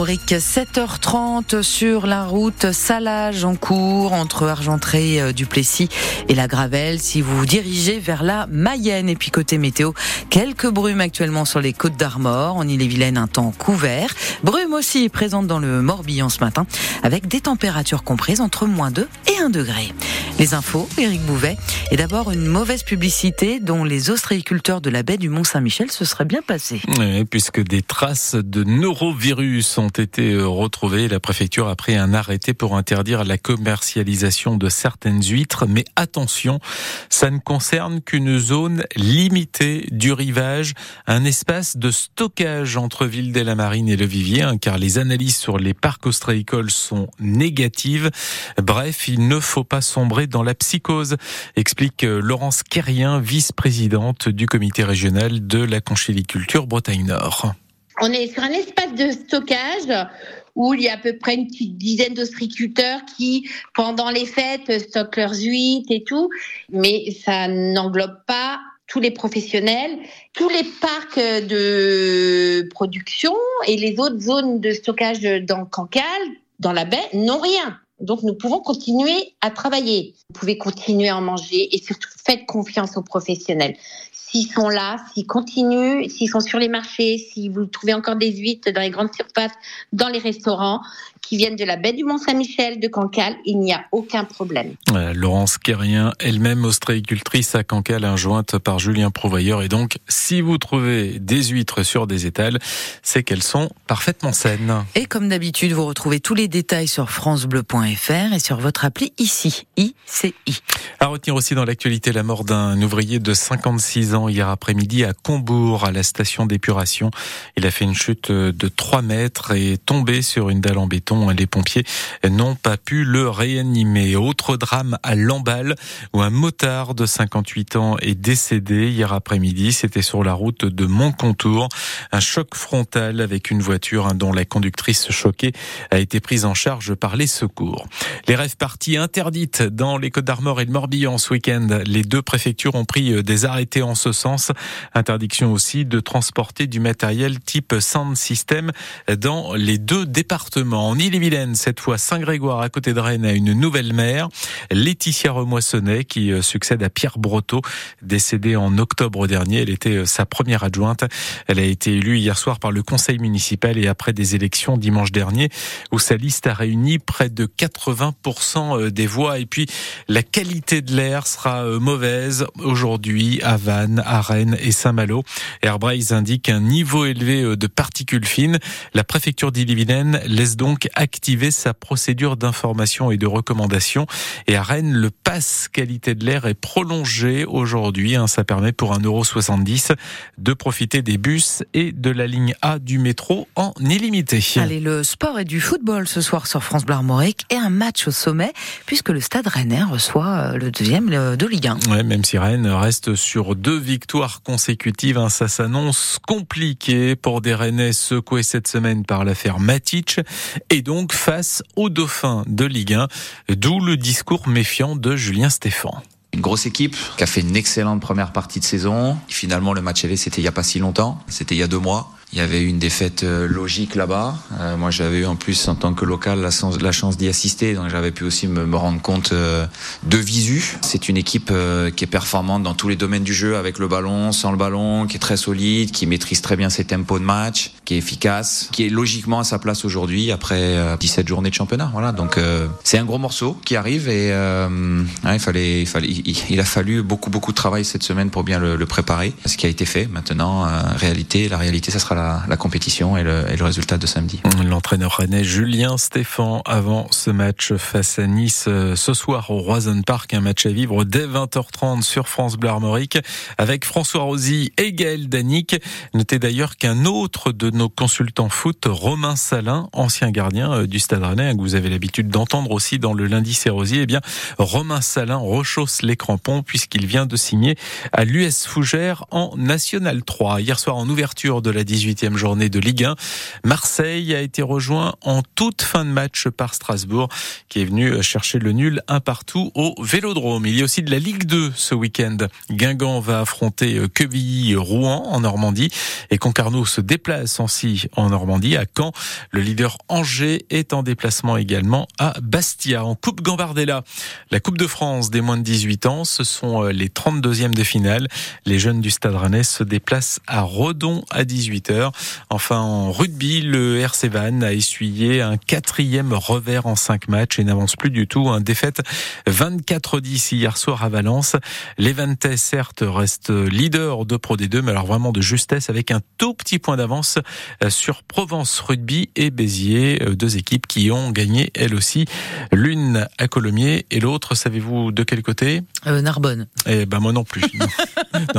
Brique 7h30 sur la route Salage en cours entre Argentré euh, du Plessis et la Gravelle. Si vous vous dirigez vers la Mayenne. Et puis côté météo quelques brumes actuellement sur les côtes d'Armor. En Ille-et-Vilaine un temps couvert. Brume aussi présente dans le Morbihan ce matin avec des températures comprises entre moins 2 et 1 degré. Les infos Éric Bouvet. Et d'abord une mauvaise publicité dont les ostréiculteurs de la baie du Mont-Saint-Michel se seraient bien passés. Puisque des traces de neurovirus ont été euh, retrouvés. La préfecture a pris un arrêté pour interdire la commercialisation de certaines huîtres. Mais attention, ça ne concerne qu'une zone limitée du rivage, un espace de stockage entre Ville la Marine et le Vivier, hein, car les analyses sur les parcs ostréicoles sont négatives. Bref, il ne faut pas sombrer dans la psychose, explique euh, Laurence Kerrien, vice-présidente du comité régional de la conchyliculture Bretagne Nord on est sur un espace de stockage où il y a à peu près une petite dizaine d'ostriculteurs qui, pendant les fêtes, stockent leurs huîtres et tout, mais ça n'englobe pas tous les professionnels, tous les parcs de production et les autres zones de stockage dans Cancale, dans la baie, n'ont rien. Donc nous pouvons continuer à travailler. Vous pouvez continuer à en manger et surtout faites confiance aux professionnels s'ils sont là, s'ils continuent, s'ils sont sur les marchés, si vous trouvez encore des huîtres dans les grandes surfaces, dans les restaurants, qui viennent de la baie du Mont-Saint-Michel, de Cancale, il n'y a aucun problème. Laurence Quérien, elle-même ostréicultrice à Cancale, injointe par Julien Prouvailleur. Et donc, si vous trouvez des huîtres sur des étals, c'est qu'elles sont parfaitement saines. Et comme d'habitude, vous retrouvez tous les détails sur francebleu.fr et sur votre appli ICI. À retenir aussi dans l'actualité la mort d'un ouvrier de 56 ans hier après-midi à Combourg, à la station d'épuration. Il a fait une chute de 3 mètres et est tombé sur une dalle en béton les pompiers n'ont pas pu le réanimer. Autre drame à Lamballe où un motard de 58 ans est décédé hier après-midi. C'était sur la route de Montcontour. Un choc frontal avec une voiture hein, dont la conductrice choquée a été prise en charge par les secours. Les rêves parties interdites dans les Côtes d'Armor et le Morbihan ce week-end. Les deux préfectures ont pris euh, des arrêtés en ce sens. Interdiction aussi de transporter du matériel type sound system dans les deux départements. En Ille-et-Vilaine, cette fois Saint-Grégoire à côté de Rennes a une nouvelle maire, Laetitia Remoissonnet, qui euh, succède à Pierre Brotteau, décédée en octobre dernier. Elle était euh, sa première adjointe. Elle a été élue hier soir par le conseil municipal et après des élections dimanche dernier, où sa liste a réuni près de 80% euh, des voix. Et puis, la qualité de l'air sera mauvaise aujourd'hui à Vannes, à Rennes et Saint-Malo. Airbrace indique un niveau élevé de particules fines. La préfecture d'Ille-et-Vilaine laisse donc activer sa procédure d'information et de recommandation. Et à Rennes, le pass qualité de l'air est prolongé aujourd'hui. Hein. ça permet pour 1,70€ de profiter des bus et de la ligne A du métro en illimité. Allez, le sport et du football ce soir sur France et un match au sommet puisque le stade rennais reçoit euh, le deuxième de Ligue 1. Ouais, même si Rennes reste sur deux victoires consécutives, hein, ça s'annonce compliqué pour des Rennais secoués cette semaine par l'affaire Matic et donc face au dauphin de Ligue 1, d'où le discours méfiant de Julien Stéphan. Une grosse équipe qui a fait une excellente première partie de saison. Finalement, le match aller, c'était il n'y a pas si longtemps. C'était il y a deux mois. Il y avait eu une défaite euh, logique là-bas. Euh, moi, j'avais eu en plus, en tant que local, la, chance d'y assister, donc j'avais pu aussi me, rendre compte euh, de visu. C'est une équipe qui est performante dans tous les domaines du jeu, avec le ballon, sans le ballon, qui est très solide, qui maîtrise très bien ses tempos de match, qui est efficace, qui est logiquement à sa place aujourd'hui après 17 journées de championnat. Voilà, donc c'est un gros morceau qui arrive et il, a fallu beaucoup beaucoup de travail cette semaine pour bien le, le préparer. Ce qui a été fait. Maintenant, réalité, la réalité, ça sera la, compétition et le, résultat de samedi. L'entraîneur rennais Julien Stéphan avant ce match face à Nice euh, ce soir au Roison Park, un match à vivre dès 20h30 sur France Bleu Armorique avec François Rosy et Gaël Danic. Notez d'ailleurs qu'un autre de nos consultants foot, Romain Salin, ancien gardien euh, du Stade Rennais, que vous avez l'habitude d'entendre aussi dans le lundi Rosy, eh bien Romain Salin rechausse les crampons puisqu'il vient de signer à l'US Fougère en National 3. Hier soir en ouverture de la 18 18e journée de Ligue 1. Marseille a été rejoint en toute fin de match par Strasbourg, qui est venu chercher le nul un partout au Vélodrome. Il y a aussi de la Ligue 2 ce week-end. Guingamp va affronter Quevilly-Rouen en Normandie et Concarneau se déplace aussi en Normandie à Caen. Le leader Angers est en déplacement également à Bastia. En Coupe Gambardella, la Coupe de France des moins de 18 ans, ce sont euh, les 32e de finale. Les jeunes du Stade Rennais se déplacent à Redon à 18h. Enfin, en rugby, le RC Van a essuyé un quatrième revers en cinq matchs et n'avance plus du tout. Un défaite 24-10 hier soir à Valence. Les Vantais, certes, restent leader de Pro D2, mais alors vraiment de justesse avec un tout petit point d'avance sur Provence Rugby et Béziers, deux équipes qui ont gagné elles aussi. L'une à Colomiers et l'autre, savez-vous de quel côté? Euh, Narbonne. Eh ben moi non plus.